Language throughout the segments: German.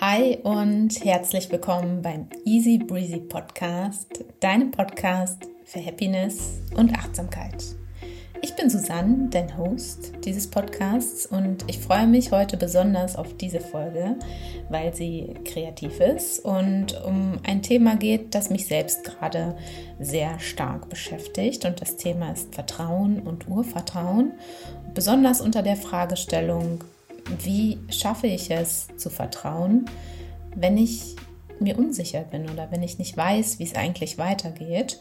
Hi und herzlich willkommen beim Easy Breezy Podcast, deinem Podcast für Happiness und Achtsamkeit. Ich bin Susanne, dein Host dieses Podcasts und ich freue mich heute besonders auf diese Folge, weil sie kreativ ist und um ein Thema geht, das mich selbst gerade sehr stark beschäftigt und das Thema ist Vertrauen und Urvertrauen, besonders unter der Fragestellung, wie schaffe ich es zu vertrauen, wenn ich mir unsicher bin oder wenn ich nicht weiß, wie es eigentlich weitergeht.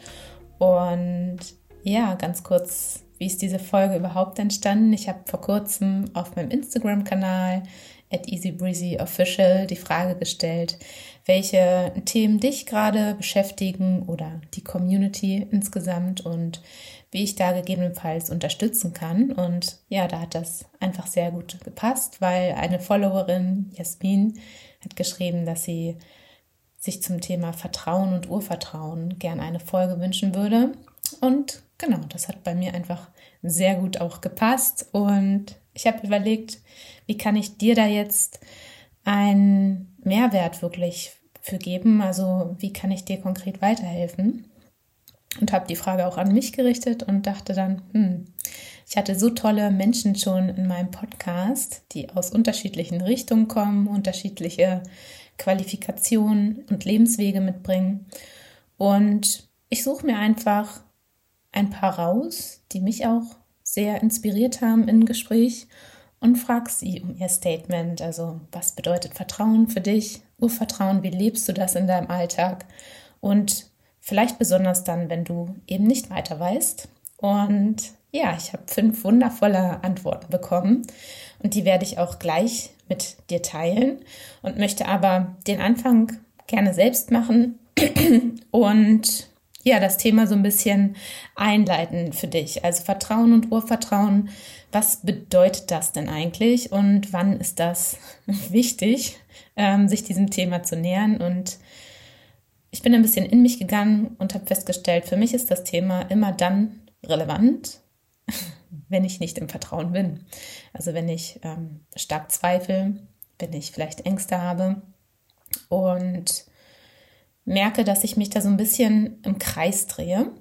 Und ja, ganz kurz, wie ist diese Folge überhaupt entstanden? Ich habe vor kurzem auf meinem Instagram-Kanal at easybreezyofficial die Frage gestellt, welche Themen dich gerade beschäftigen oder die Community insgesamt und wie ich da gegebenenfalls unterstützen kann. Und ja, da hat das einfach sehr gut gepasst, weil eine Followerin, Jasmin, hat geschrieben, dass sie sich zum Thema Vertrauen und Urvertrauen gern eine Folge wünschen würde. Und genau, das hat bei mir einfach sehr gut auch gepasst. Und ich habe überlegt, wie kann ich dir da jetzt einen Mehrwert wirklich für geben? Also wie kann ich dir konkret weiterhelfen? Und habe die Frage auch an mich gerichtet und dachte dann, hm, ich hatte so tolle Menschen schon in meinem Podcast, die aus unterschiedlichen Richtungen kommen, unterschiedliche Qualifikationen und Lebenswege mitbringen. Und ich suche mir einfach ein paar raus, die mich auch sehr inspiriert haben im Gespräch und frage sie um ihr Statement. Also, was bedeutet Vertrauen für dich? Urvertrauen, wie lebst du das in deinem Alltag? Und Vielleicht besonders dann, wenn du eben nicht weiter weißt. Und ja, ich habe fünf wundervolle Antworten bekommen. Und die werde ich auch gleich mit dir teilen. Und möchte aber den Anfang gerne selbst machen. Und ja, das Thema so ein bisschen einleiten für dich. Also Vertrauen und Urvertrauen, was bedeutet das denn eigentlich? Und wann ist das wichtig, ähm, sich diesem Thema zu nähern? Und ich bin ein bisschen in mich gegangen und habe festgestellt, für mich ist das Thema immer dann relevant, wenn ich nicht im Vertrauen bin. Also wenn ich ähm, stark zweifle, wenn ich vielleicht Ängste habe und merke, dass ich mich da so ein bisschen im Kreis drehe.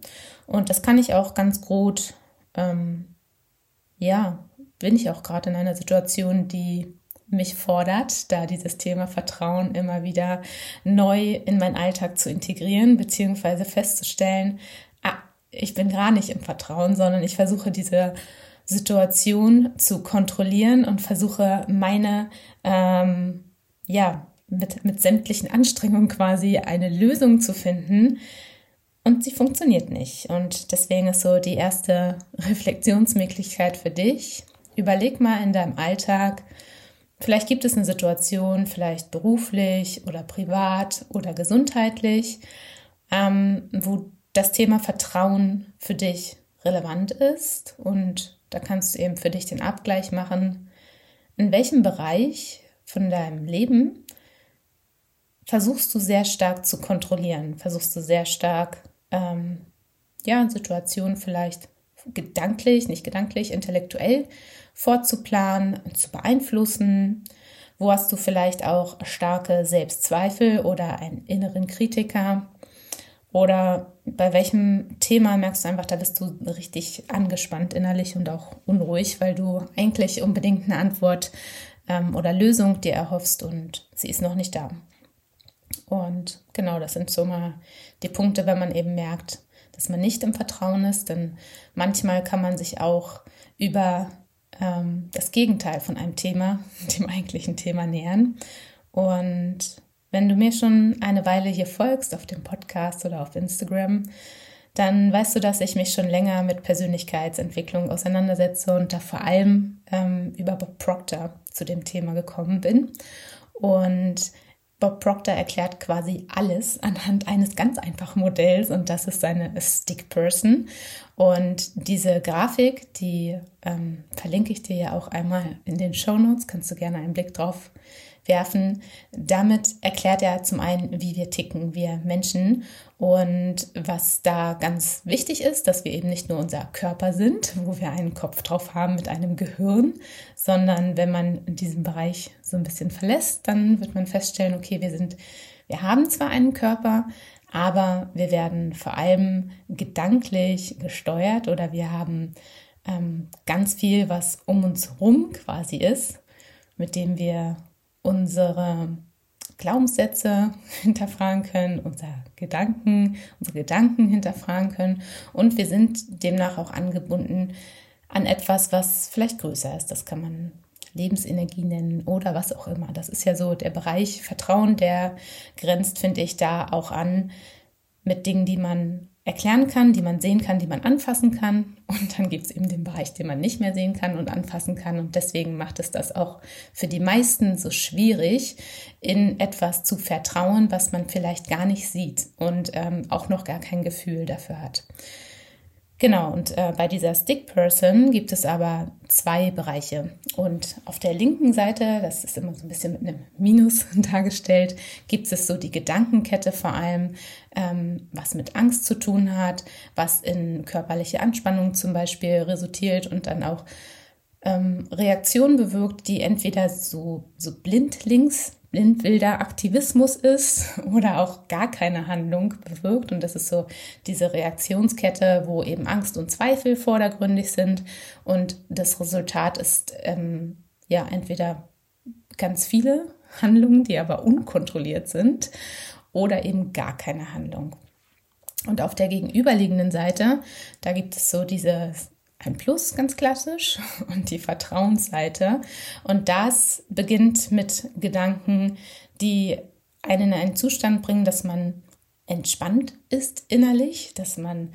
Und das kann ich auch ganz gut, ähm, ja, bin ich auch gerade in einer Situation, die mich fordert, da dieses Thema Vertrauen immer wieder neu in meinen Alltag zu integrieren, beziehungsweise festzustellen, ah, ich bin gar nicht im Vertrauen, sondern ich versuche diese Situation zu kontrollieren und versuche meine, ähm, ja, mit, mit sämtlichen Anstrengungen quasi eine Lösung zu finden. Und sie funktioniert nicht. Und deswegen ist so die erste Reflexionsmöglichkeit für dich. Überleg mal in deinem Alltag, Vielleicht gibt es eine Situation, vielleicht beruflich oder privat oder gesundheitlich, ähm, wo das Thema Vertrauen für dich relevant ist. Und da kannst du eben für dich den Abgleich machen, in welchem Bereich von deinem Leben versuchst du sehr stark zu kontrollieren, versuchst du sehr stark, ähm, ja, Situationen vielleicht gedanklich, nicht gedanklich, intellektuell vorzuplanen, zu beeinflussen? Wo hast du vielleicht auch starke Selbstzweifel oder einen inneren Kritiker? Oder bei welchem Thema merkst du einfach, da bist du richtig angespannt innerlich und auch unruhig, weil du eigentlich unbedingt eine Antwort ähm, oder Lösung dir erhoffst und sie ist noch nicht da. Und genau, das sind so mal die Punkte, wenn man eben merkt, dass man nicht im Vertrauen ist, denn manchmal kann man sich auch über ähm, das Gegenteil von einem Thema, dem eigentlichen Thema nähern. Und wenn du mir schon eine Weile hier folgst auf dem Podcast oder auf Instagram, dann weißt du, dass ich mich schon länger mit Persönlichkeitsentwicklung auseinandersetze und da vor allem ähm, über Bob Proctor zu dem Thema gekommen bin. Und Bob Proctor erklärt quasi alles anhand eines ganz einfachen Modells und das ist seine Stick Person. Und diese Grafik, die ähm, verlinke ich dir ja auch einmal in den Show Notes, kannst du gerne einen Blick drauf werfen. Damit erklärt er zum einen, wie wir ticken, wir Menschen. Und was da ganz wichtig ist, dass wir eben nicht nur unser Körper sind, wo wir einen Kopf drauf haben mit einem Gehirn, sondern wenn man diesen Bereich so ein bisschen verlässt, dann wird man feststellen, okay, wir sind, wir haben zwar einen Körper, aber wir werden vor allem gedanklich gesteuert oder wir haben ähm, ganz viel, was um uns herum quasi ist, mit dem wir unsere Glaubenssätze hinterfragen können, unsere Gedanken, unsere Gedanken hinterfragen können. Und wir sind demnach auch angebunden an etwas, was vielleicht größer ist. Das kann man Lebensenergie nennen oder was auch immer. Das ist ja so der Bereich Vertrauen, der grenzt, finde ich, da auch an mit Dingen, die man erklären kann, die man sehen kann, die man anfassen kann. Und dann gibt es eben den Bereich, den man nicht mehr sehen kann und anfassen kann. Und deswegen macht es das auch für die meisten so schwierig, in etwas zu vertrauen, was man vielleicht gar nicht sieht und ähm, auch noch gar kein Gefühl dafür hat. Genau, und äh, bei dieser Stick Person gibt es aber zwei Bereiche. Und auf der linken Seite, das ist immer so ein bisschen mit einem Minus dargestellt, gibt es so die Gedankenkette vor allem, ähm, was mit Angst zu tun hat, was in körperliche Anspannung zum Beispiel resultiert und dann auch ähm, Reaktionen bewirkt, die entweder so, so blindlings blindwilder Aktivismus ist oder auch gar keine Handlung bewirkt. Und das ist so diese Reaktionskette, wo eben Angst und Zweifel vordergründig sind. Und das Resultat ist ähm, ja entweder ganz viele Handlungen, die aber unkontrolliert sind, oder eben gar keine Handlung. Und auf der gegenüberliegenden Seite, da gibt es so diese ein Plus, ganz klassisch, und die Vertrauensseite. Und das beginnt mit Gedanken, die einen in einen Zustand bringen, dass man entspannt ist innerlich, dass man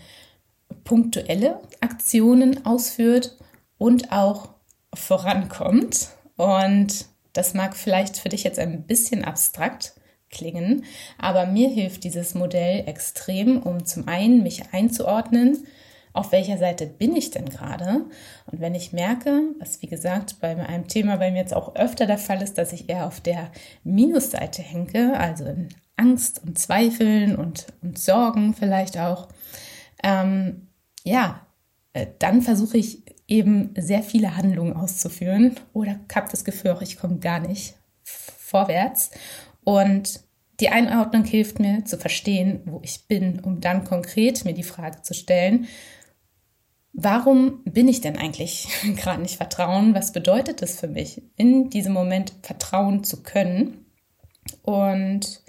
punktuelle Aktionen ausführt und auch vorankommt. Und das mag vielleicht für dich jetzt ein bisschen abstrakt klingen, aber mir hilft dieses Modell extrem, um zum einen mich einzuordnen, auf welcher Seite bin ich denn gerade? Und wenn ich merke, was wie gesagt bei einem Thema bei mir jetzt auch öfter der Fall ist, dass ich eher auf der Minusseite hänge, also in Angst und Zweifeln und, und Sorgen vielleicht auch, ähm, ja, äh, dann versuche ich eben sehr viele Handlungen auszuführen oder habe das Gefühl, ich komme gar nicht vorwärts. Und die Einordnung hilft mir zu verstehen, wo ich bin, um dann konkret mir die Frage zu stellen, Warum bin ich denn eigentlich gerade nicht vertrauen? Was bedeutet es für mich, in diesem Moment vertrauen zu können? Und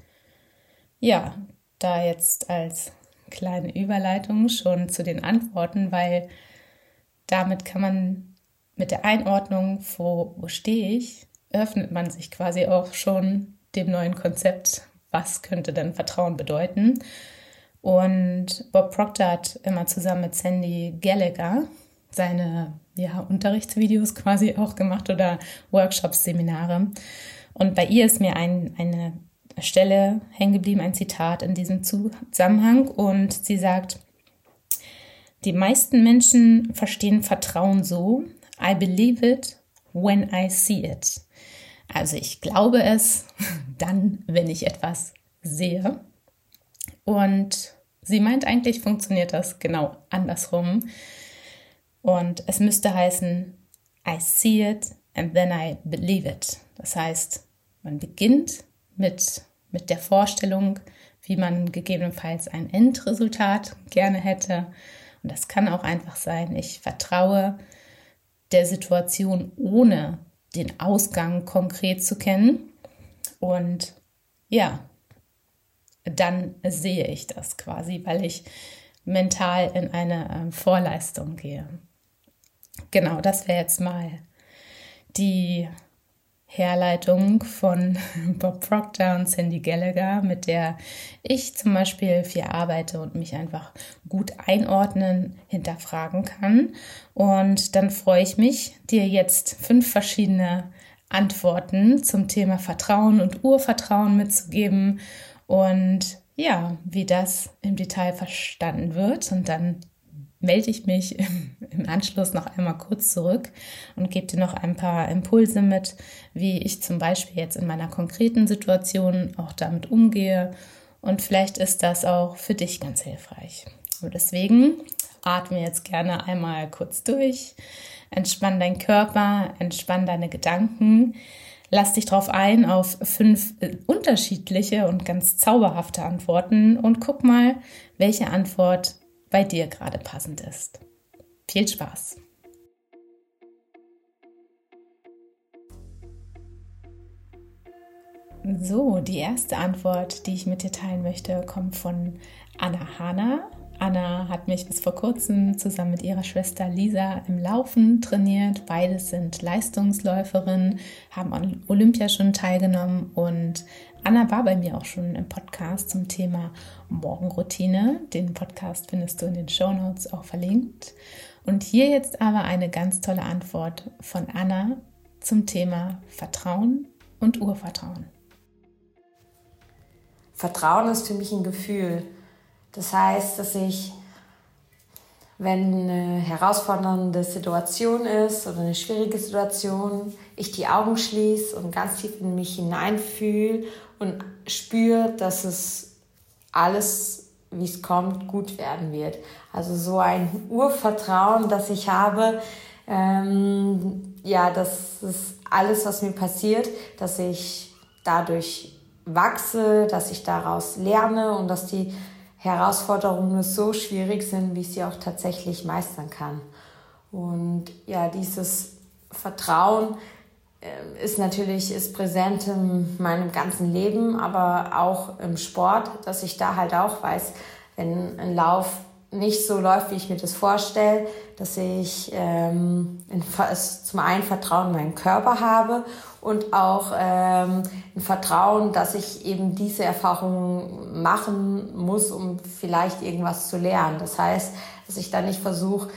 ja, da jetzt als kleine Überleitung schon zu den Antworten, weil damit kann man mit der Einordnung, wo, wo stehe ich, öffnet man sich quasi auch schon dem neuen Konzept, was könnte denn Vertrauen bedeuten. Und Bob Proctor hat immer zusammen mit Sandy Gallagher seine ja, Unterrichtsvideos quasi auch gemacht oder Workshops, Seminare. Und bei ihr ist mir ein, eine Stelle hängen geblieben, ein Zitat in diesem Zusammenhang. Und sie sagt, die meisten Menschen verstehen Vertrauen so, I believe it when I see it. Also ich glaube es dann, wenn ich etwas sehe. Und sie meint, eigentlich funktioniert das genau andersrum. Und es müsste heißen, I see it and then I believe it. Das heißt, man beginnt mit, mit der Vorstellung, wie man gegebenenfalls ein Endresultat gerne hätte. Und das kann auch einfach sein, ich vertraue der Situation, ohne den Ausgang konkret zu kennen. Und ja, dann sehe ich das quasi, weil ich mental in eine ähm, Vorleistung gehe. Genau, das wäre jetzt mal die Herleitung von Bob Proctor und Sandy Gallagher, mit der ich zum Beispiel viel arbeite und mich einfach gut einordnen, hinterfragen kann. Und dann freue ich mich, dir jetzt fünf verschiedene Antworten zum Thema Vertrauen und Urvertrauen mitzugeben und ja, wie das im Detail verstanden wird. Und dann melde ich mich im Anschluss noch einmal kurz zurück und gebe dir noch ein paar Impulse mit, wie ich zum Beispiel jetzt in meiner konkreten Situation auch damit umgehe. Und vielleicht ist das auch für dich ganz hilfreich. Und deswegen atme jetzt gerne einmal kurz durch, entspann deinen Körper, entspann deine Gedanken. Lass dich drauf ein auf fünf äh, unterschiedliche und ganz zauberhafte Antworten und guck mal, welche Antwort bei dir gerade passend ist. Viel Spaß! So, die erste Antwort, die ich mit dir teilen möchte, kommt von Anna Hanna Anna hat mich bis vor kurzem zusammen mit ihrer Schwester Lisa im Laufen trainiert. Beides sind Leistungsläuferinnen, haben an Olympia schon teilgenommen und Anna war bei mir auch schon im Podcast zum Thema Morgenroutine. Den Podcast findest du in den Show Notes auch verlinkt. Und hier jetzt aber eine ganz tolle Antwort von Anna zum Thema Vertrauen und Urvertrauen. Vertrauen ist für mich ein Gefühl. Das heißt, dass ich, wenn eine herausfordernde Situation ist oder eine schwierige Situation, ich die Augen schließe und ganz tief in mich hineinfühle und spüre, dass es alles, wie es kommt, gut werden wird. Also so ein Urvertrauen, das ich habe, ähm, ja, dass es alles, was mir passiert, dass ich dadurch wachse, dass ich daraus lerne und dass die Herausforderungen nur so schwierig sind, wie ich sie auch tatsächlich meistern kann. Und ja, dieses Vertrauen äh, ist natürlich ist präsent in meinem ganzen Leben, aber auch im Sport, dass ich da halt auch weiß, wenn ein Lauf nicht so läuft, wie ich mir das vorstelle, dass ich ähm, zum einen Vertrauen in meinen Körper habe und auch ähm, ein Vertrauen, dass ich eben diese Erfahrungen machen muss, um vielleicht irgendwas zu lernen. Das heißt, dass ich da nicht versuche,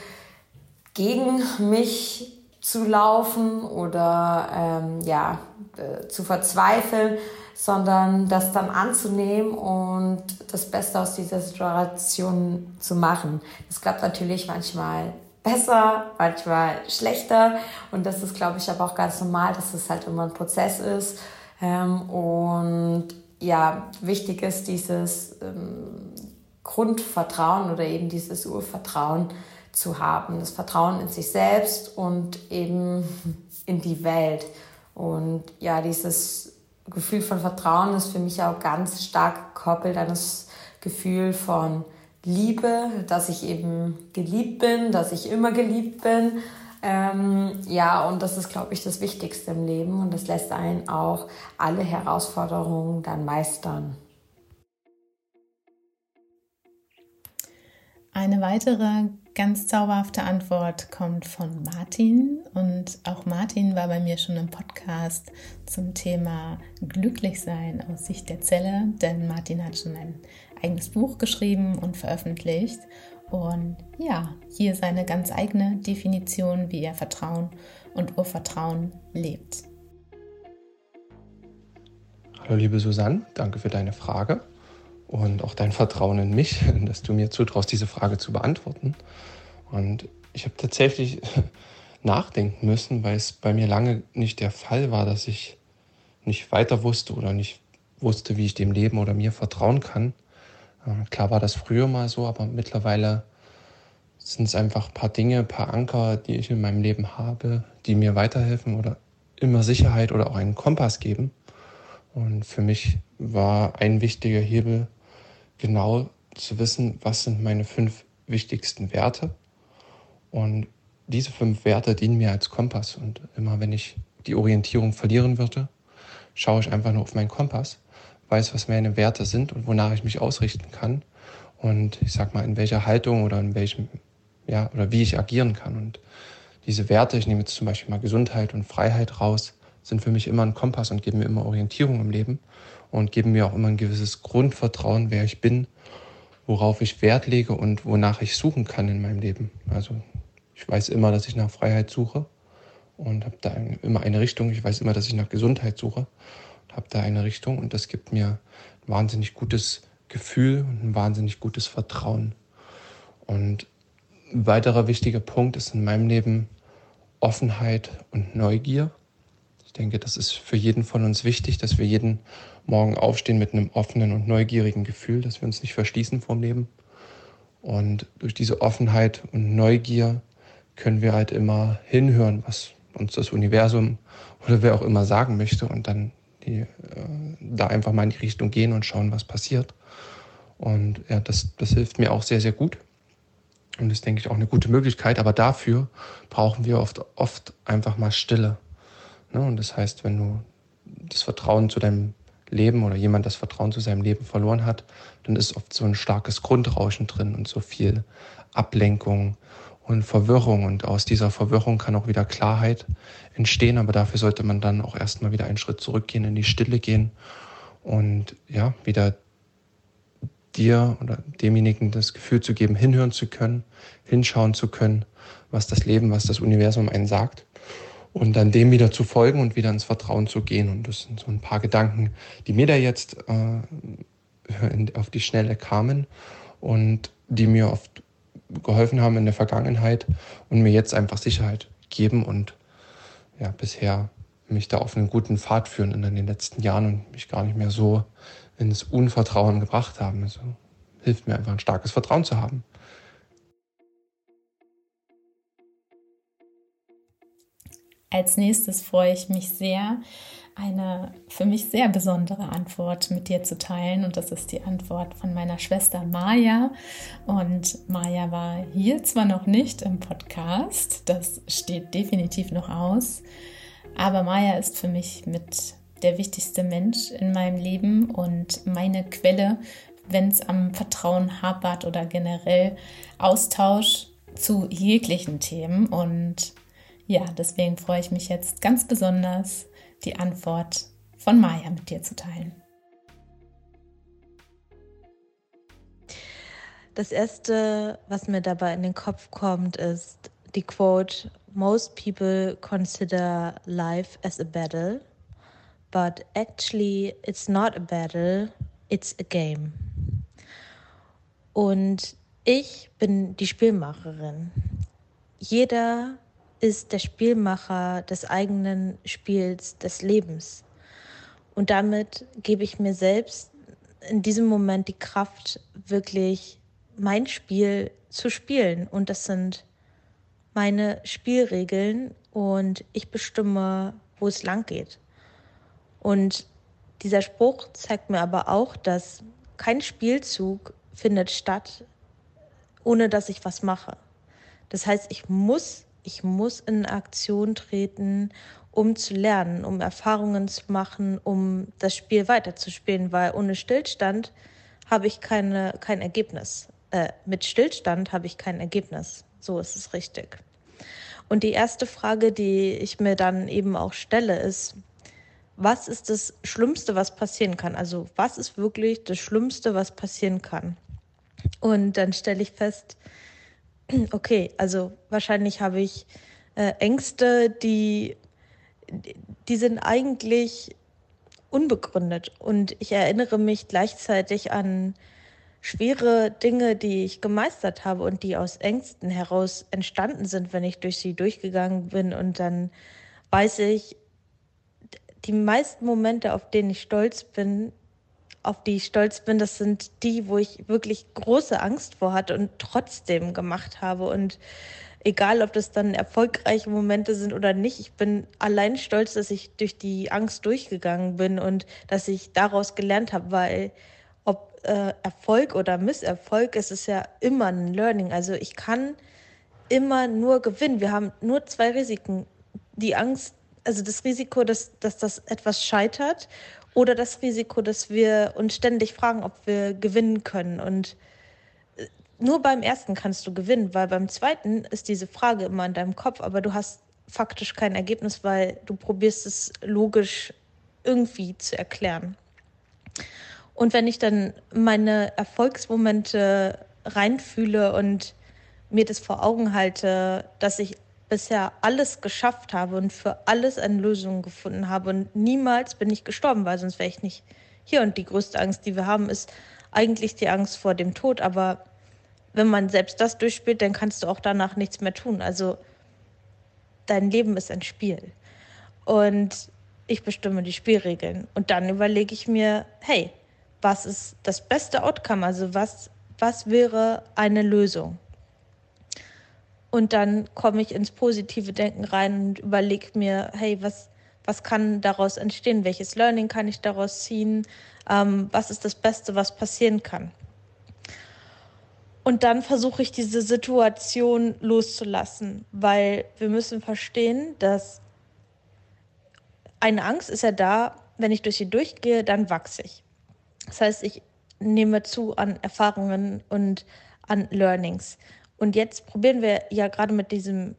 gegen mich zu laufen oder ähm, ja, äh, zu verzweifeln, sondern das dann anzunehmen und das Beste aus dieser Situation zu machen. Das klappt natürlich manchmal besser, manchmal schlechter und das ist, glaube ich, aber auch ganz normal, dass es halt immer ein Prozess ist ähm, und ja, wichtig ist dieses ähm, Grundvertrauen oder eben dieses Urvertrauen zu haben, das Vertrauen in sich selbst und eben in die Welt. Und ja, dieses Gefühl von Vertrauen ist für mich auch ganz stark gekoppelt an das Gefühl von Liebe, dass ich eben geliebt bin, dass ich immer geliebt bin. Ähm, ja, und das ist, glaube ich, das Wichtigste im Leben und das lässt einen auch alle Herausforderungen dann meistern. Eine weitere ganz zauberhafte Antwort kommt von Martin. Und auch Martin war bei mir schon im Podcast zum Thema Glücklichsein aus Sicht der Zelle, denn Martin hat schon ein eigenes Buch geschrieben und veröffentlicht. Und ja, hier seine ganz eigene Definition, wie er Vertrauen und Urvertrauen lebt. Hallo liebe Susanne, danke für deine Frage und auch dein Vertrauen in mich, dass du mir zutraust, diese Frage zu beantworten. Und ich habe tatsächlich nachdenken müssen, weil es bei mir lange nicht der Fall war, dass ich nicht weiter wusste oder nicht wusste, wie ich dem Leben oder mir vertrauen kann. Äh, klar war das früher mal so, aber mittlerweile sind es einfach ein paar Dinge, ein paar Anker, die ich in meinem Leben habe, die mir weiterhelfen oder immer Sicherheit oder auch einen Kompass geben. Und für mich war ein wichtiger Hebel, genau zu wissen, was sind meine fünf wichtigsten Werte. Und diese fünf Werte dienen mir als Kompass. Und immer wenn ich die Orientierung verlieren würde, schaue ich einfach nur auf meinen Kompass, weiß, was meine Werte sind und wonach ich mich ausrichten kann. Und ich sag mal, in welcher Haltung oder in welchem, ja, oder wie ich agieren kann. Und diese Werte, ich nehme jetzt zum Beispiel mal Gesundheit und Freiheit raus, sind für mich immer ein Kompass und geben mir immer Orientierung im Leben und geben mir auch immer ein gewisses Grundvertrauen, wer ich bin, worauf ich Wert lege und wonach ich suchen kann in meinem Leben. Also ich weiß immer, dass ich nach Freiheit suche und habe da immer eine Richtung. Ich weiß immer, dass ich nach Gesundheit suche und habe da eine Richtung und das gibt mir ein wahnsinnig gutes Gefühl und ein wahnsinnig gutes Vertrauen. Und ein weiterer wichtiger Punkt ist in meinem Leben Offenheit und Neugier. Ich denke, das ist für jeden von uns wichtig, dass wir jeden Morgen aufstehen mit einem offenen und neugierigen Gefühl, dass wir uns nicht verschließen vom Leben. Und durch diese Offenheit und Neugier können wir halt immer hinhören, was uns das Universum oder wer auch immer sagen möchte und dann die, äh, da einfach mal in die Richtung gehen und schauen, was passiert. Und ja, das, das hilft mir auch sehr, sehr gut. Und das ist, denke ich, auch eine gute Möglichkeit. Aber dafür brauchen wir oft, oft einfach mal Stille. Ne? Und das heißt, wenn du das Vertrauen zu deinem Leben oder jemand das Vertrauen zu seinem Leben verloren hat, dann ist oft so ein starkes Grundrauschen drin und so viel Ablenkung und Verwirrung. Und aus dieser Verwirrung kann auch wieder Klarheit entstehen. Aber dafür sollte man dann auch erstmal wieder einen Schritt zurückgehen, in die Stille gehen und ja, wieder dir oder demjenigen das Gefühl zu geben, hinhören zu können, hinschauen zu können, was das Leben, was das Universum einen sagt. Und dann dem wieder zu folgen und wieder ins Vertrauen zu gehen. Und das sind so ein paar Gedanken, die mir da jetzt äh, auf die Schnelle kamen und die mir oft geholfen haben in der Vergangenheit und mir jetzt einfach Sicherheit geben und ja, bisher mich da auf einen guten Pfad führen in den letzten Jahren und mich gar nicht mehr so ins Unvertrauen gebracht haben. Also hilft mir einfach ein starkes Vertrauen zu haben. Als nächstes freue ich mich sehr, eine für mich sehr besondere Antwort mit dir zu teilen. Und das ist die Antwort von meiner Schwester Maja. Und Maja war hier zwar noch nicht im Podcast, das steht definitiv noch aus, aber Maja ist für mich mit der wichtigste Mensch in meinem Leben und meine Quelle, wenn es am Vertrauen hapert oder generell Austausch zu jeglichen Themen. Und ja, deswegen freue ich mich jetzt ganz besonders, die Antwort von Maya mit dir zu teilen. Das erste, was mir dabei in den Kopf kommt, ist die Quote: Most people consider life as a battle but actually it's not a battle, it's a game. Und ich bin die Spielmacherin. Jeder ist der Spielmacher des eigenen Spiels des Lebens. Und damit gebe ich mir selbst in diesem Moment die Kraft, wirklich mein Spiel zu spielen. Und das sind meine Spielregeln und ich bestimme, wo es lang geht. Und dieser Spruch zeigt mir aber auch, dass kein Spielzug findet statt, ohne dass ich was mache. Das heißt, ich muss, ich muss in Aktion treten, um zu lernen, um Erfahrungen zu machen, um das Spiel weiterzuspielen, weil ohne Stillstand habe ich keine, kein Ergebnis. Äh, mit Stillstand habe ich kein Ergebnis. So ist es richtig. Und die erste Frage, die ich mir dann eben auch stelle, ist, was ist das Schlimmste, was passieren kann? Also was ist wirklich das Schlimmste, was passieren kann? Und dann stelle ich fest, okay, also wahrscheinlich habe ich äh, Ängste, die, die sind eigentlich unbegründet. Und ich erinnere mich gleichzeitig an schwere Dinge, die ich gemeistert habe und die aus Ängsten heraus entstanden sind, wenn ich durch sie durchgegangen bin. Und dann weiß ich, die meisten Momente, auf denen ich stolz bin, auf die ich stolz bin, das sind die, wo ich wirklich große Angst vor hatte und trotzdem gemacht habe. Und egal, ob das dann erfolgreiche Momente sind oder nicht, ich bin allein stolz, dass ich durch die Angst durchgegangen bin und dass ich daraus gelernt habe, weil ob äh, Erfolg oder Misserfolg, es ist ja immer ein Learning. Also ich kann immer nur gewinnen. Wir haben nur zwei Risiken. Die Angst, also das Risiko, dass, dass das etwas scheitert oder das Risiko, dass wir uns ständig fragen, ob wir gewinnen können. Und äh, nur beim ersten kannst du gewinnen, weil beim zweiten ist diese Frage immer in deinem Kopf, aber du hast faktisch kein Ergebnis, weil du probierst es logisch irgendwie zu erklären. Und wenn ich dann meine Erfolgsmomente reinfühle und mir das vor Augen halte, dass ich bisher alles geschafft habe und für alles eine Lösung gefunden habe und niemals bin ich gestorben, weil sonst wäre ich nicht hier. Und die größte Angst, die wir haben, ist eigentlich die Angst vor dem Tod. Aber wenn man selbst das durchspielt, dann kannst du auch danach nichts mehr tun. Also dein Leben ist ein Spiel. Und ich bestimme die Spielregeln. Und dann überlege ich mir, hey, was ist das beste Outcome? Also was, was wäre eine Lösung? Und dann komme ich ins positive Denken rein und überlege mir, hey, was, was kann daraus entstehen? Welches Learning kann ich daraus ziehen? Ähm, was ist das Beste, was passieren kann? Und dann versuche ich diese Situation loszulassen, weil wir müssen verstehen, dass eine Angst ist ja da, wenn ich durch sie durchgehe, dann wachse ich. Das heißt, ich nehme zu an Erfahrungen und an Learnings. Und jetzt probieren wir ja gerade mit diesem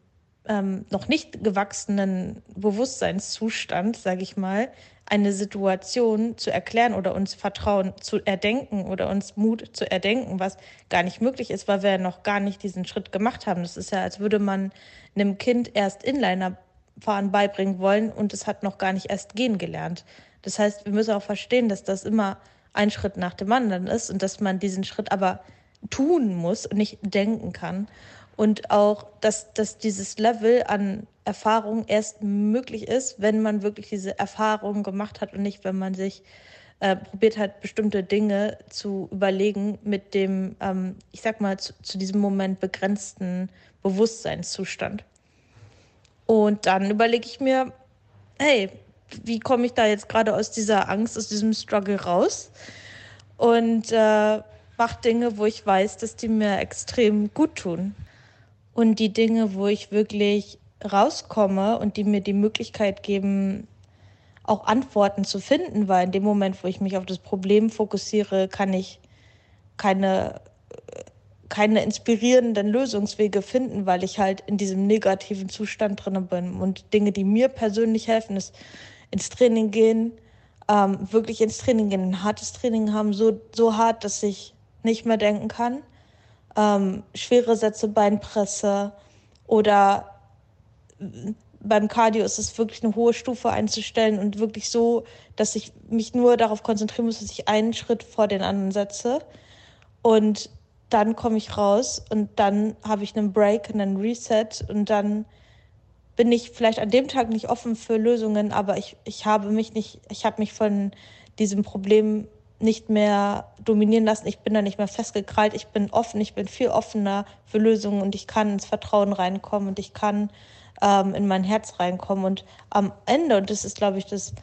ähm, noch nicht gewachsenen Bewusstseinszustand, sage ich mal, eine Situation zu erklären oder uns Vertrauen zu erdenken oder uns Mut zu erdenken, was gar nicht möglich ist, weil wir ja noch gar nicht diesen Schritt gemacht haben. Das ist ja, als würde man einem Kind erst Inliner fahren beibringen wollen und es hat noch gar nicht erst gehen gelernt. Das heißt, wir müssen auch verstehen, dass das immer ein Schritt nach dem anderen ist und dass man diesen Schritt aber tun muss und nicht denken kann. Und auch, dass, dass dieses Level an Erfahrung erst möglich ist, wenn man wirklich diese Erfahrung gemacht hat und nicht, wenn man sich äh, probiert hat, bestimmte Dinge zu überlegen mit dem, ähm, ich sag mal, zu, zu diesem Moment begrenzten Bewusstseinszustand. Und dann überlege ich mir, hey, wie komme ich da jetzt gerade aus dieser Angst, aus diesem Struggle raus? Und äh, mache Dinge, wo ich weiß, dass die mir extrem gut tun. Und die Dinge, wo ich wirklich rauskomme und die mir die Möglichkeit geben, auch Antworten zu finden, weil in dem Moment, wo ich mich auf das Problem fokussiere, kann ich keine, keine inspirierenden Lösungswege finden, weil ich halt in diesem negativen Zustand drin bin. Und Dinge, die mir persönlich helfen, ist ins Training gehen, ähm, wirklich ins Training gehen, ein hartes Training haben, so, so hart, dass ich nicht mehr denken kann. Ähm, schwere Sätze, Beinpresse oder beim Cardio ist es wirklich eine hohe Stufe einzustellen und wirklich so, dass ich mich nur darauf konzentrieren muss, dass ich einen Schritt vor den anderen setze. Und dann komme ich raus und dann habe ich einen Break, einen Reset und dann bin ich vielleicht an dem Tag nicht offen für Lösungen, aber ich, ich habe mich nicht, ich habe mich von diesem Problem nicht mehr dominieren lassen. Ich bin da nicht mehr festgekrallt. Ich bin offen. Ich bin viel offener für Lösungen und ich kann ins Vertrauen reinkommen und ich kann ähm, in mein Herz reinkommen. Und am Ende, und das ist, glaube ich, das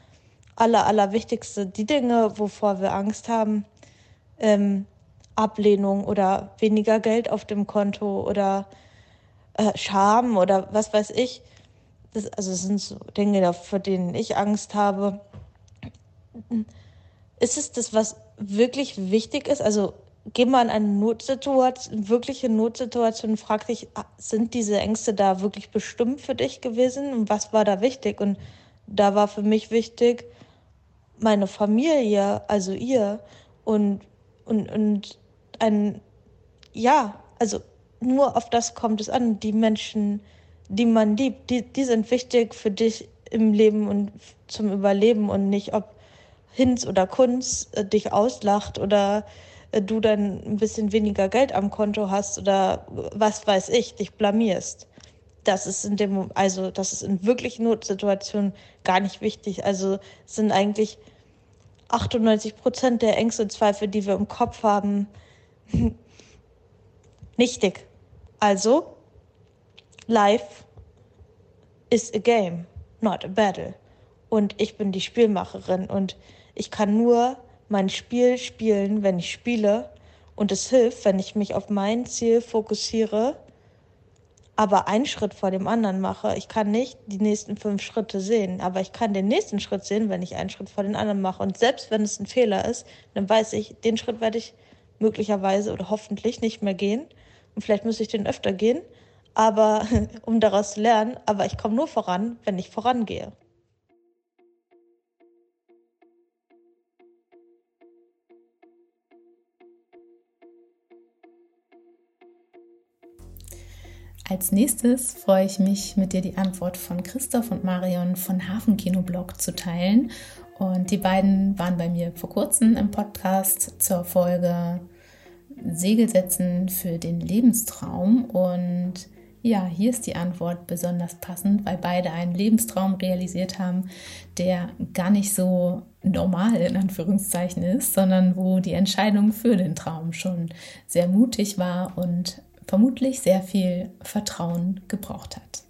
Aller, Allerwichtigste, die Dinge, wovor wir Angst haben, ähm, Ablehnung oder weniger Geld auf dem Konto oder äh, Scham oder was weiß ich. Das, also das sind so Dinge, vor denen ich Angst habe. Ist es das, was wirklich wichtig ist? Also geh mal in eine Notsituation, wirkliche Notsituation und frag dich, ah, sind diese Ängste da wirklich bestimmt für dich gewesen? Und was war da wichtig? Und da war für mich wichtig, meine Familie, also ihr und, und, und ein, ja, also nur auf das kommt es an. Die Menschen, die man liebt, die, die sind wichtig für dich im Leben und zum Überleben und nicht, ob Hinz oder Kunz äh, dich auslacht oder äh, du dann ein bisschen weniger Geld am Konto hast oder was weiß ich, dich blamierst. Das ist in dem, also das ist in wirklich Notsituationen gar nicht wichtig. Also sind eigentlich 98 Prozent der Ängste und Zweifel, die wir im Kopf haben, nichtig. Also, life is a game, not a battle. Und ich bin die Spielmacherin und ich kann nur mein Spiel spielen, wenn ich spiele. Und es hilft, wenn ich mich auf mein Ziel fokussiere, aber einen Schritt vor dem anderen mache. Ich kann nicht die nächsten fünf Schritte sehen, aber ich kann den nächsten Schritt sehen, wenn ich einen Schritt vor den anderen mache. Und selbst wenn es ein Fehler ist, dann weiß ich, den Schritt werde ich möglicherweise oder hoffentlich nicht mehr gehen. Und vielleicht muss ich den öfter gehen, aber um daraus zu lernen. Aber ich komme nur voran, wenn ich vorangehe. Als nächstes freue ich mich, mit dir die Antwort von Christoph und Marion von Hafenkinoblog zu teilen. Und die beiden waren bei mir vor kurzem im Podcast zur Folge Segel setzen für den Lebenstraum und ja, hier ist die Antwort besonders passend, weil beide einen Lebenstraum realisiert haben, der gar nicht so normal in Anführungszeichen ist, sondern wo die Entscheidung für den Traum schon sehr mutig war und vermutlich sehr viel Vertrauen gebraucht hat.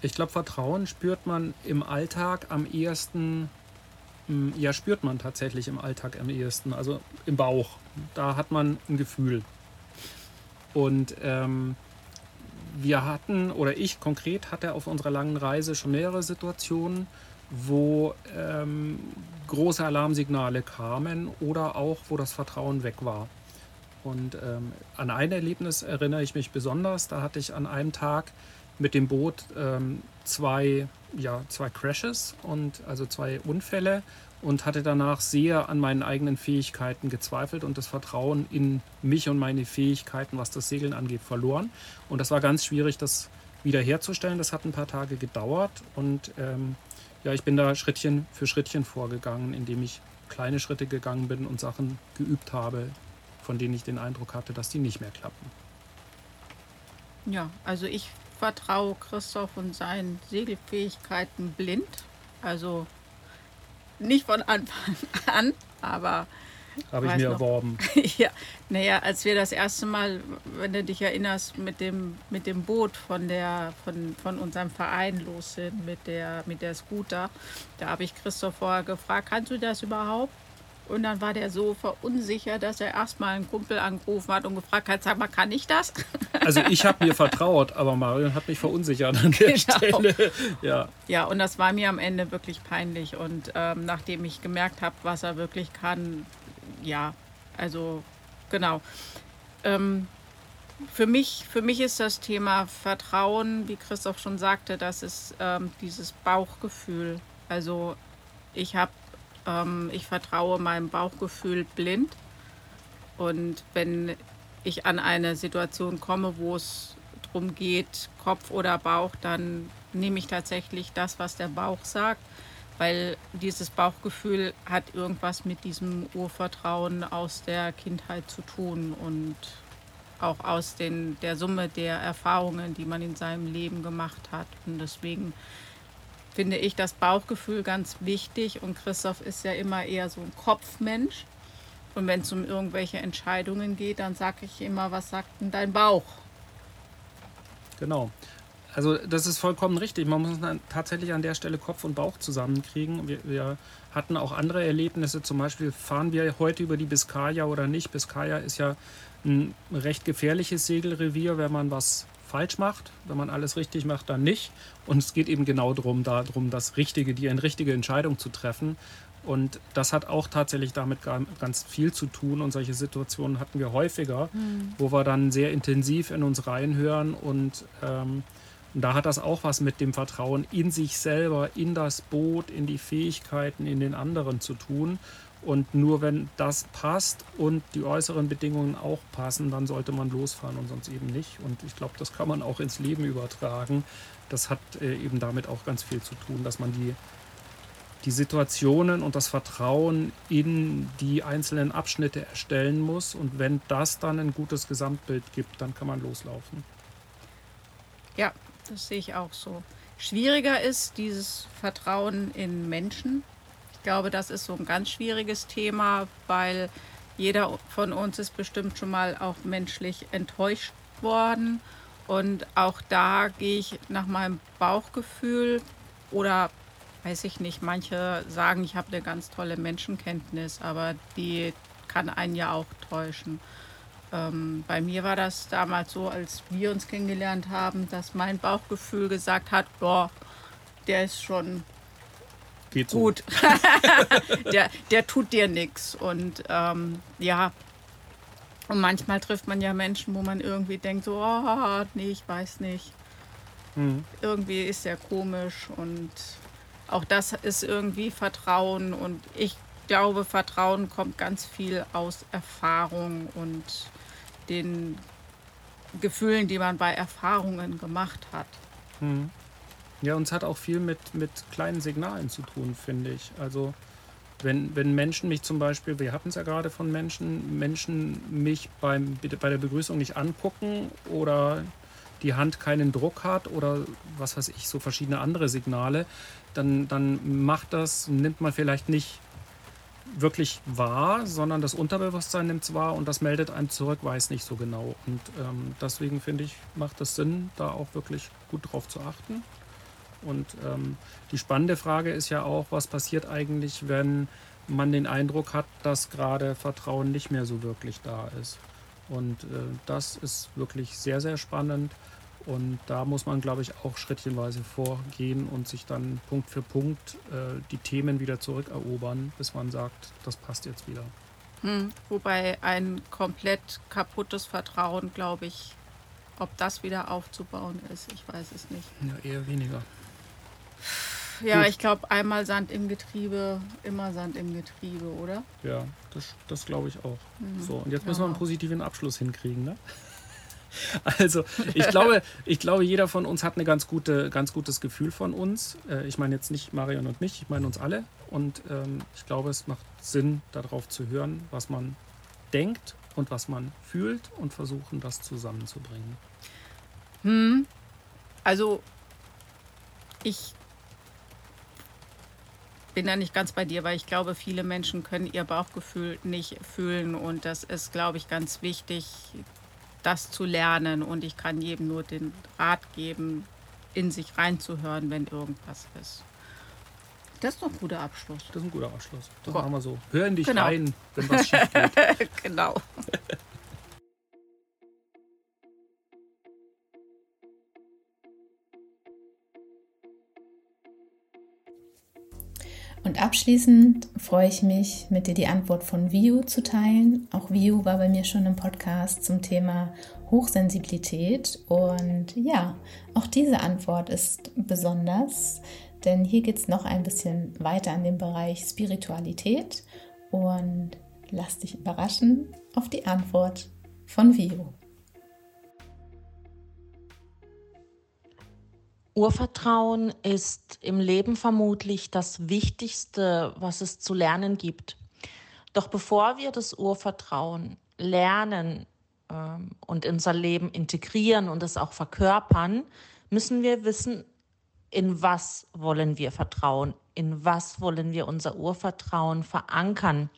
Ich glaube, Vertrauen spürt man im Alltag am ehesten, hm, ja, spürt man tatsächlich im Alltag am ehesten, also im Bauch. Da hat man ein Gefühl. Und ähm, wir hatten, oder ich konkret hatte auf unserer langen Reise schon mehrere Situationen, wo ähm, große Alarmsignale kamen oder auch, wo das Vertrauen weg war. Und ähm, an ein Erlebnis erinnere ich mich besonders. Da hatte ich an einem Tag mit dem Boot ähm, zwei, ja, zwei Crashes und also zwei Unfälle und hatte danach sehr an meinen eigenen Fähigkeiten gezweifelt und das Vertrauen in mich und meine Fähigkeiten, was das Segeln angeht, verloren. Und das war ganz schwierig, das wiederherzustellen. Das hat ein paar Tage gedauert und ähm, ja, ich bin da Schrittchen für Schrittchen vorgegangen, indem ich kleine Schritte gegangen bin und Sachen geübt habe, von denen ich den Eindruck hatte, dass die nicht mehr klappen. Ja, also ich vertraue Christoph und seinen Segelfähigkeiten blind. Also nicht von Anfang an, aber. Habe ich mir noch. erworben. ja, naja, als wir das erste Mal, wenn du dich erinnerst, mit dem, mit dem Boot von, der, von, von unserem Verein los sind, mit der, mit der Scooter, da habe ich Christoph vorher gefragt, kannst du das überhaupt? Und dann war der so verunsichert, dass er erstmal einen Kumpel angerufen hat und gefragt hat, sag mal, kann ich das? Also ich habe mir vertraut, aber Marion hat mich verunsichert an der genau. Stelle. Ja. ja, und das war mir am Ende wirklich peinlich. Und ähm, nachdem ich gemerkt habe, was er wirklich kann, ja, also genau. Ähm, für mich, für mich ist das Thema Vertrauen, wie Christoph schon sagte, das ist ähm, dieses Bauchgefühl. Also ich habe ähm, ich vertraue meinem Bauchgefühl blind. Und wenn ich an eine Situation komme, wo es darum geht, Kopf oder Bauch, dann nehme ich tatsächlich das, was der Bauch sagt, weil dieses Bauchgefühl hat irgendwas mit diesem Urvertrauen aus der Kindheit zu tun und auch aus den, der Summe der Erfahrungen, die man in seinem Leben gemacht hat. Und deswegen finde ich das Bauchgefühl ganz wichtig und Christoph ist ja immer eher so ein Kopfmensch. Und wenn es um irgendwelche Entscheidungen geht, dann sage ich immer, was sagt denn dein Bauch? Genau. Also das ist vollkommen richtig. Man muss tatsächlich an der Stelle Kopf und Bauch zusammenkriegen. Wir, wir, hatten auch andere Erlebnisse. Zum Beispiel fahren wir heute über die Biskaya oder nicht. Biskaya ist ja ein recht gefährliches Segelrevier, wenn man was falsch macht. Wenn man alles richtig macht, dann nicht. Und es geht eben genau darum, darum, das Richtige, die eine richtige Entscheidung zu treffen. Und das hat auch tatsächlich damit ganz viel zu tun. Und solche Situationen hatten wir häufiger, mhm. wo wir dann sehr intensiv in uns reinhören. Und, ähm, und da hat das auch was mit dem Vertrauen in sich selber, in das Boot, in die Fähigkeiten, in den anderen zu tun. Und nur wenn das passt und die äußeren Bedingungen auch passen, dann sollte man losfahren und sonst eben nicht. Und ich glaube, das kann man auch ins Leben übertragen. Das hat äh, eben damit auch ganz viel zu tun, dass man die, die Situationen und das Vertrauen in die einzelnen Abschnitte erstellen muss. Und wenn das dann ein gutes Gesamtbild gibt, dann kann man loslaufen. Ja, das sehe ich auch so. Schwieriger ist dieses Vertrauen in Menschen, ich glaube, das ist so ein ganz schwieriges Thema, weil jeder von uns ist bestimmt schon mal auch menschlich enttäuscht worden. Und auch da gehe ich nach meinem Bauchgefühl oder weiß ich nicht, manche sagen, ich habe eine ganz tolle Menschenkenntnis, aber die kann einen ja auch täuschen. Ähm, bei mir war das damals so, als wir uns kennengelernt haben, dass mein Bauchgefühl gesagt hat, boah, der ist schon Geht gut. der, der tut dir nichts. Und ähm, ja, und manchmal trifft man ja Menschen, wo man irgendwie denkt, so, oh, nee, ich weiß nicht. Mhm. Irgendwie ist der komisch und auch das ist irgendwie Vertrauen. Und ich glaube, Vertrauen kommt ganz viel aus Erfahrung und den Gefühlen, die man bei Erfahrungen gemacht hat. Mhm. Ja, und es hat auch viel mit, mit kleinen Signalen zu tun, finde ich. Also Wenn, wenn Menschen mich zum Beispiel, wir hatten es ja gerade von Menschen, Menschen mich beim, bei der Begrüßung nicht angucken oder die Hand keinen Druck hat oder was weiß ich, so verschiedene andere Signale, dann, dann macht das, nimmt man vielleicht nicht wirklich wahr, sondern das Unterbewusstsein nimmt es wahr und das meldet einem zurück, weiß nicht so genau. Und ähm, deswegen finde ich, macht es Sinn, da auch wirklich gut drauf zu achten. Und ähm, die spannende Frage ist ja auch, was passiert eigentlich, wenn man den Eindruck hat, dass gerade Vertrauen nicht mehr so wirklich da ist. Und äh, das ist wirklich sehr, sehr spannend. Und da muss man, glaube ich, auch schrittchenweise vorgehen und sich dann Punkt für Punkt äh, die Themen wieder zurückerobern, bis man sagt, das passt jetzt wieder. Hm, wobei ein komplett kaputtes Vertrauen, glaube ich, ob das wieder aufzubauen ist, ich weiß es nicht. Ja, eher weniger. Ja, Gut. ich glaube, einmal Sand im Getriebe, immer Sand im Getriebe, oder? Ja, das, das glaube ich auch. Mhm. So, und jetzt müssen ja. wir einen positiven Abschluss hinkriegen, ne? Also ich glaube, ich glaube, jeder von uns hat ein ganz, gute, ganz gutes Gefühl von uns. Äh, ich meine jetzt nicht Marion und mich, ich meine uns alle. Und ähm, ich glaube, es macht Sinn, darauf zu hören, was man denkt und was man fühlt und versuchen, das zusammenzubringen. Hm. Also ich bin da nicht ganz bei dir, weil ich glaube, viele Menschen können ihr Bauchgefühl nicht fühlen und das ist, glaube ich, ganz wichtig, das zu lernen und ich kann jedem nur den Rat geben, in sich reinzuhören, wenn irgendwas ist. Das ist doch ein guter Abschluss. Das ist ein guter Abschluss. Das machen wir so. Hör in dich genau. rein, wenn was schief geht. genau. Und abschließend freue ich mich, mit dir die Antwort von View zu teilen. Auch View war bei mir schon im Podcast zum Thema Hochsensibilität. Und ja, auch diese Antwort ist besonders, denn hier geht es noch ein bisschen weiter in den Bereich Spiritualität. Und lass dich überraschen auf die Antwort von View. Urvertrauen ist im Leben vermutlich das Wichtigste, was es zu lernen gibt. Doch bevor wir das Urvertrauen lernen ähm, und in unser Leben integrieren und es auch verkörpern, müssen wir wissen, in was wollen wir vertrauen, in was wollen wir unser Urvertrauen verankern.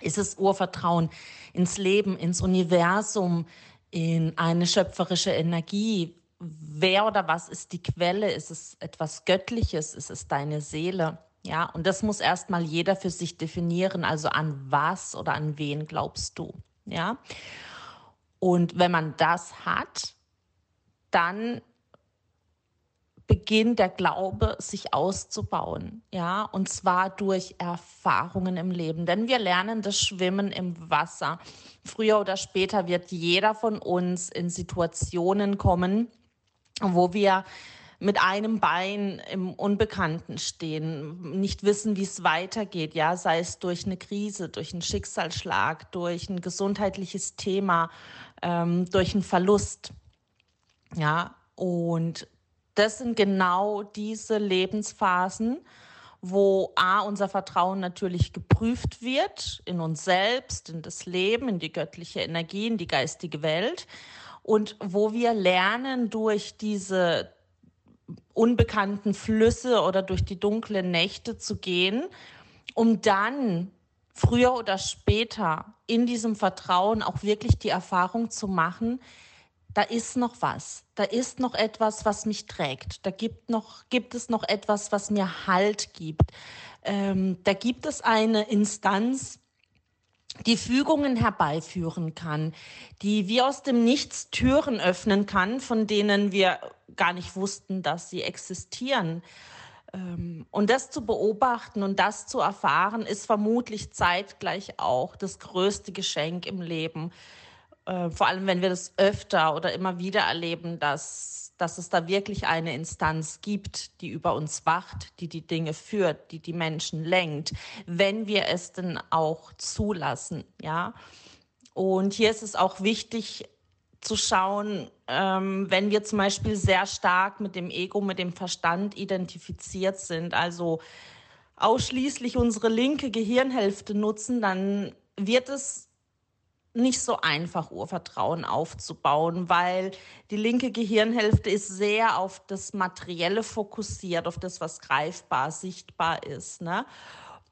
Ist es Urvertrauen ins Leben, ins Universum, in eine schöpferische Energie? Wer oder was ist die Quelle? Ist es etwas Göttliches? Ist es deine Seele? Ja, und das muss erstmal jeder für sich definieren. Also an was oder an wen glaubst du? Ja. Und wenn man das hat, dann beginnt der Glaube sich auszubauen, ja, und zwar durch Erfahrungen im Leben, denn wir lernen das Schwimmen im Wasser. Früher oder später wird jeder von uns in Situationen kommen, wo wir mit einem Bein im Unbekannten stehen, nicht wissen, wie es weitergeht, ja, sei es durch eine Krise, durch einen Schicksalsschlag, durch ein gesundheitliches Thema, ähm, durch einen Verlust, ja, und das sind genau diese Lebensphasen, wo A, unser Vertrauen natürlich geprüft wird in uns selbst, in das Leben, in die göttliche Energie, in die geistige Welt und wo wir lernen durch diese unbekannten Flüsse oder durch die dunklen Nächte zu gehen, um dann früher oder später in diesem Vertrauen auch wirklich die Erfahrung zu machen, da ist noch was, da ist noch etwas, was mich trägt, da gibt, noch, gibt es noch etwas, was mir Halt gibt, ähm, da gibt es eine Instanz, die Fügungen herbeiführen kann, die wie aus dem Nichts Türen öffnen kann, von denen wir gar nicht wussten, dass sie existieren. Ähm, und das zu beobachten und das zu erfahren, ist vermutlich zeitgleich auch das größte Geschenk im Leben. Äh, vor allem, wenn wir das öfter oder immer wieder erleben, dass dass es da wirklich eine Instanz gibt, die über uns wacht, die die Dinge führt, die die Menschen lenkt, wenn wir es denn auch zulassen, ja. Und hier ist es auch wichtig zu schauen, ähm, wenn wir zum Beispiel sehr stark mit dem Ego, mit dem Verstand identifiziert sind, also ausschließlich unsere linke Gehirnhälfte nutzen, dann wird es nicht so einfach, Urvertrauen aufzubauen, weil die linke Gehirnhälfte ist sehr auf das Materielle fokussiert, auf das, was greifbar, sichtbar ist. Ne?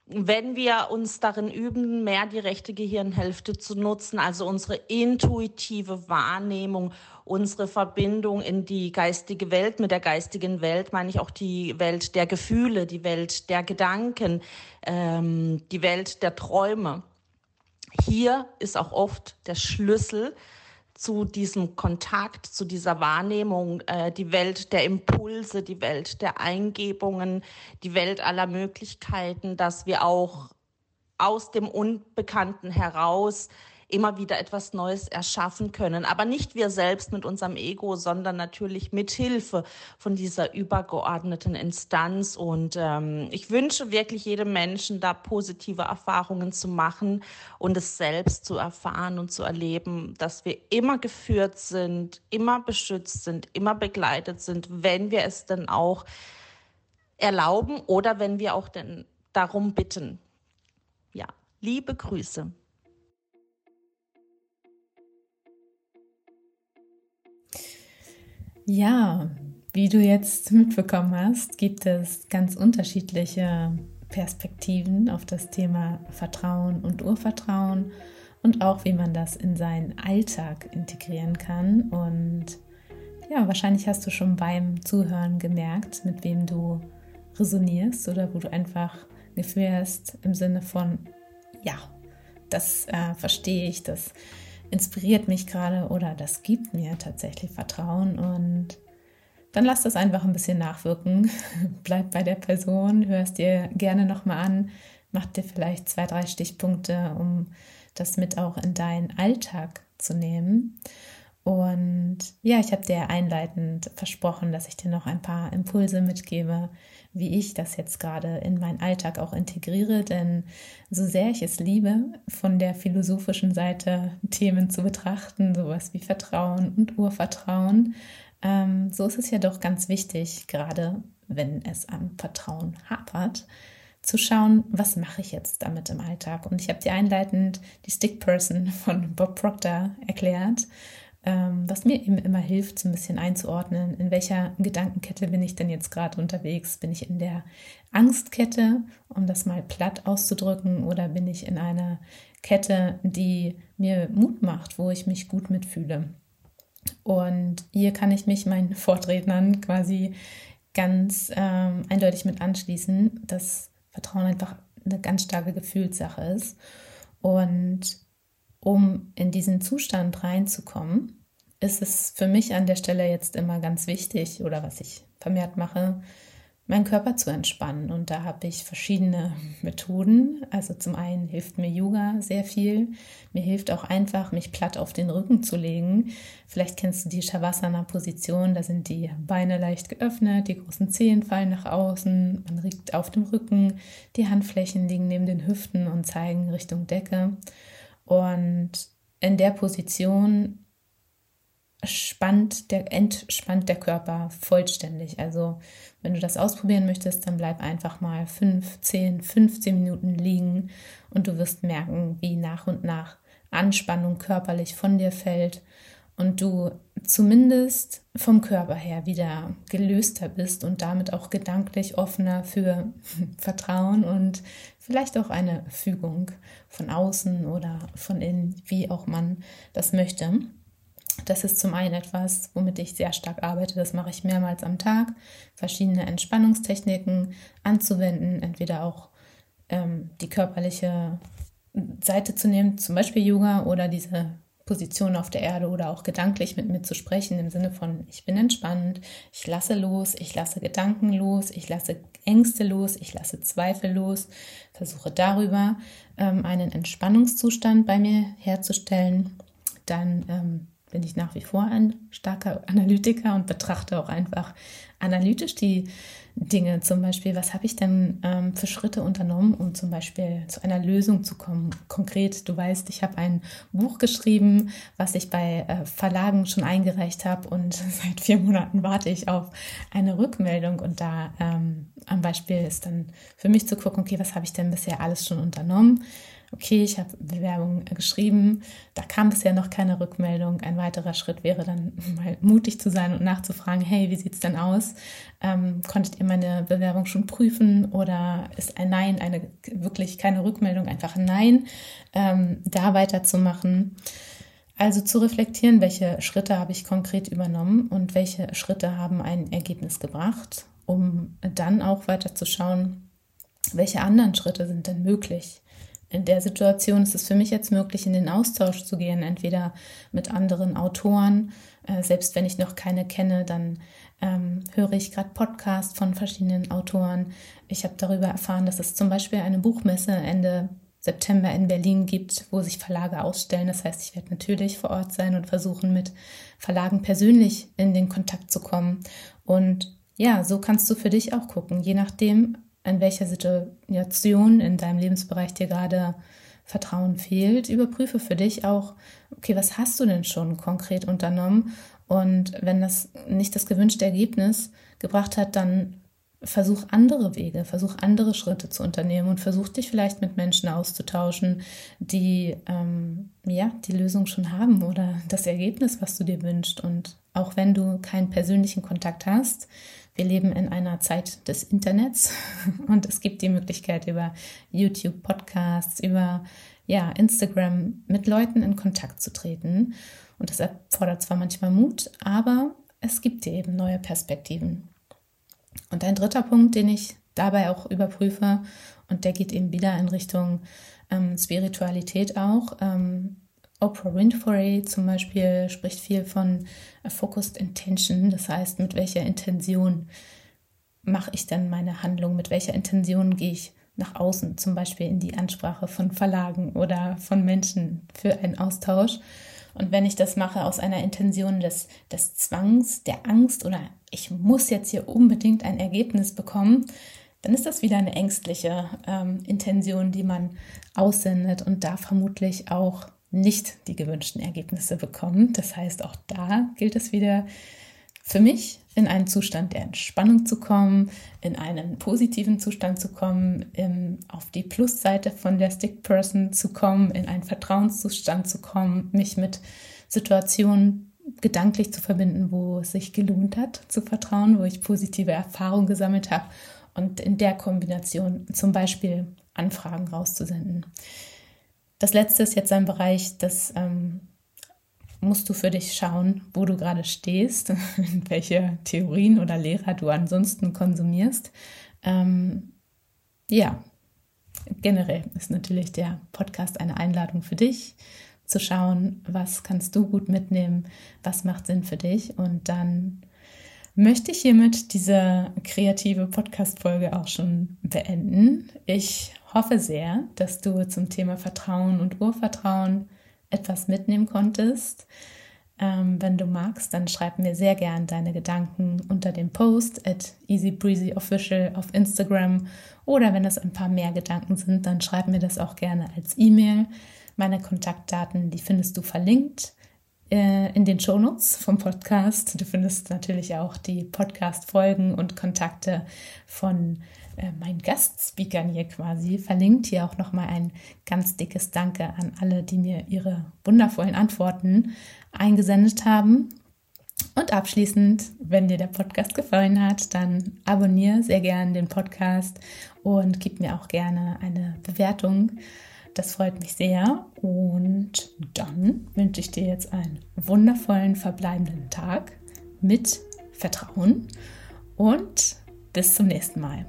wenn wir uns darin üben, mehr die rechte Gehirnhälfte zu nutzen, also unsere intuitive Wahrnehmung, unsere Verbindung in die geistige Welt, mit der geistigen Welt meine ich auch die Welt der Gefühle, die Welt der Gedanken, ähm, die Welt der Träume. Hier ist auch oft der Schlüssel zu diesem Kontakt, zu dieser Wahrnehmung, äh, die Welt der Impulse, die Welt der Eingebungen, die Welt aller Möglichkeiten, dass wir auch aus dem Unbekannten heraus immer wieder etwas Neues erschaffen können. Aber nicht wir selbst mit unserem Ego, sondern natürlich mit Hilfe von dieser übergeordneten Instanz. Und ähm, ich wünsche wirklich jedem Menschen, da positive Erfahrungen zu machen und es selbst zu erfahren und zu erleben, dass wir immer geführt sind, immer beschützt sind, immer begleitet sind, wenn wir es denn auch erlauben oder wenn wir auch denn darum bitten. Ja, liebe Grüße. Ja, wie du jetzt mitbekommen hast, gibt es ganz unterschiedliche Perspektiven auf das Thema Vertrauen und Urvertrauen und auch wie man das in seinen Alltag integrieren kann. Und ja, wahrscheinlich hast du schon beim Zuhören gemerkt, mit wem du resonierst oder wo du einfach Gefühl hast im Sinne von, ja, das äh, verstehe ich, das inspiriert mich gerade oder das gibt mir tatsächlich Vertrauen und dann lass das einfach ein bisschen nachwirken. Bleib bei der Person, hörst dir gerne nochmal an, mach dir vielleicht zwei, drei Stichpunkte, um das mit auch in deinen Alltag zu nehmen. Und ja, ich habe dir einleitend versprochen, dass ich dir noch ein paar Impulse mitgebe, wie ich das jetzt gerade in meinen Alltag auch integriere. Denn so sehr ich es liebe, von der philosophischen Seite Themen zu betrachten, sowas wie Vertrauen und Urvertrauen, ähm, so ist es ja doch ganz wichtig, gerade wenn es am Vertrauen hapert, zu schauen, was mache ich jetzt damit im Alltag. Und ich habe dir einleitend die Stick Person von Bob Proctor erklärt ähm, was mir eben immer hilft, so ein bisschen einzuordnen, in welcher Gedankenkette bin ich denn jetzt gerade unterwegs? Bin ich in der Angstkette, um das mal platt auszudrücken, oder bin ich in einer Kette, die mir Mut macht, wo ich mich gut mitfühle? Und hier kann ich mich meinen Vortretern quasi ganz ähm, eindeutig mit anschließen, dass Vertrauen einfach eine ganz starke Gefühlssache ist. Und um in diesen Zustand reinzukommen, ist es für mich an der Stelle jetzt immer ganz wichtig oder was ich vermehrt mache, meinen Körper zu entspannen. Und da habe ich verschiedene Methoden. Also zum einen hilft mir Yoga sehr viel. Mir hilft auch einfach, mich platt auf den Rücken zu legen. Vielleicht kennst du die Shavasana-Position. Da sind die Beine leicht geöffnet, die großen Zehen fallen nach außen. Man liegt auf dem Rücken. Die Handflächen liegen neben den Hüften und zeigen Richtung Decke. Und in der Position spannt der, entspannt der Körper vollständig. Also wenn du das ausprobieren möchtest, dann bleib einfach mal 5, 10, 15 Minuten liegen und du wirst merken, wie nach und nach Anspannung körperlich von dir fällt und du zumindest vom Körper her wieder gelöster bist und damit auch gedanklich offener für Vertrauen und vielleicht auch eine Fügung von außen oder von innen, wie auch man das möchte. Das ist zum einen etwas, womit ich sehr stark arbeite. Das mache ich mehrmals am Tag. Verschiedene Entspannungstechniken anzuwenden, entweder auch ähm, die körperliche Seite zu nehmen, zum Beispiel Yoga oder diese Position auf der Erde oder auch gedanklich mit mir zu sprechen im Sinne von, ich bin entspannt, ich lasse los, ich lasse Gedanken los, ich lasse Ängste los, ich lasse Zweifel los, versuche darüber ähm, einen Entspannungszustand bei mir herzustellen. Dann ähm, bin ich nach wie vor ein starker Analytiker und betrachte auch einfach analytisch die Dinge. Zum Beispiel, was habe ich denn ähm, für Schritte unternommen, um zum Beispiel zu einer Lösung zu kommen? Konkret, du weißt, ich habe ein Buch geschrieben, was ich bei äh, Verlagen schon eingereicht habe und seit vier Monaten warte ich auf eine Rückmeldung. Und da ähm, am Beispiel ist dann für mich zu gucken, okay, was habe ich denn bisher alles schon unternommen? Okay, ich habe Bewerbung geschrieben, da kam bisher noch keine Rückmeldung. Ein weiterer Schritt wäre dann mal mutig zu sein und nachzufragen, hey, wie sieht es denn aus? Ähm, konntet ihr meine Bewerbung schon prüfen oder ist ein Nein eine wirklich keine Rückmeldung, einfach ein Nein? Ähm, da weiterzumachen. Also zu reflektieren, welche Schritte habe ich konkret übernommen und welche Schritte haben ein Ergebnis gebracht, um dann auch weiter zu schauen, welche anderen Schritte sind denn möglich in der Situation ist es für mich jetzt möglich, in den Austausch zu gehen, entweder mit anderen Autoren, äh, selbst wenn ich noch keine kenne, dann ähm, höre ich gerade Podcasts von verschiedenen Autoren. Ich habe darüber erfahren, dass es zum Beispiel eine Buchmesse Ende September in Berlin gibt, wo sich Verlage ausstellen. Das heißt, ich werde natürlich vor Ort sein und versuchen, mit Verlagen persönlich in den Kontakt zu kommen. Und ja, so kannst du für dich auch gucken, je nachdem, in welcher Situation in deinem Lebensbereich dir gerade Vertrauen fehlt, überprüfe für dich auch, okay, was hast du denn schon konkret unternommen? Und wenn das nicht das gewünschte Ergebnis gebracht hat, dann versuch andere Wege, versuch andere Schritte zu unternehmen und versuch dich vielleicht mit Menschen auszutauschen, die ähm, ja die Lösung schon haben oder das Ergebnis, was du dir wünschst. Und auch wenn du keinen persönlichen Kontakt hast, wir leben in einer Zeit des Internets und es gibt die Möglichkeit über YouTube, Podcasts, über ja, Instagram mit Leuten in Kontakt zu treten. Und das erfordert zwar manchmal Mut, aber es gibt dir eben neue Perspektiven. Und ein dritter Punkt, den ich dabei auch überprüfe, und der geht eben wieder in Richtung ähm, Spiritualität auch, ähm, Oprah Winfrey zum Beispiel spricht viel von Focused Intention, das heißt, mit welcher Intention mache ich dann meine Handlung, mit welcher Intention gehe ich nach außen, zum Beispiel in die Ansprache von Verlagen oder von Menschen für einen Austausch. Und wenn ich das mache aus einer Intention des, des Zwangs, der Angst oder ich muss jetzt hier unbedingt ein Ergebnis bekommen, dann ist das wieder eine ängstliche ähm, Intention, die man aussendet und da vermutlich auch nicht die gewünschten Ergebnisse bekommen. Das heißt, auch da gilt es wieder für mich, in einen Zustand der Entspannung zu kommen, in einen positiven Zustand zu kommen, in, auf die Plusseite von der Stick Person zu kommen, in einen Vertrauenszustand zu kommen, mich mit Situationen gedanklich zu verbinden, wo es sich gelohnt hat zu vertrauen, wo ich positive Erfahrungen gesammelt habe und in der Kombination zum Beispiel Anfragen rauszusenden. Das letzte ist jetzt ein Bereich, das ähm, musst du für dich schauen, wo du gerade stehst, welche Theorien oder Lehrer du ansonsten konsumierst. Ähm, ja, generell ist natürlich der Podcast eine Einladung für dich, zu schauen, was kannst du gut mitnehmen, was macht Sinn für dich und dann möchte ich hiermit diese kreative Podcast-Folge auch schon beenden. Ich hoffe sehr, dass du zum Thema Vertrauen und Urvertrauen etwas mitnehmen konntest. Ähm, wenn du magst, dann schreib mir sehr gern deine Gedanken unter dem Post at easybreezyofficial auf Instagram oder wenn es ein paar mehr Gedanken sind, dann schreib mir das auch gerne als E-Mail. Meine Kontaktdaten, die findest du verlinkt äh, in den Shownotes vom Podcast. Du findest natürlich auch die Podcast-Folgen und Kontakte von äh, meinen Gastspeakern hier quasi verlinkt. Hier auch nochmal ein ganz dickes Danke an alle, die mir ihre wundervollen Antworten eingesendet haben. Und abschließend, wenn dir der Podcast gefallen hat, dann abonniere sehr gerne den Podcast und gib mir auch gerne eine Bewertung. Das freut mich sehr. Und dann wünsche ich dir jetzt einen wundervollen verbleibenden Tag mit Vertrauen und bis zum nächsten Mal.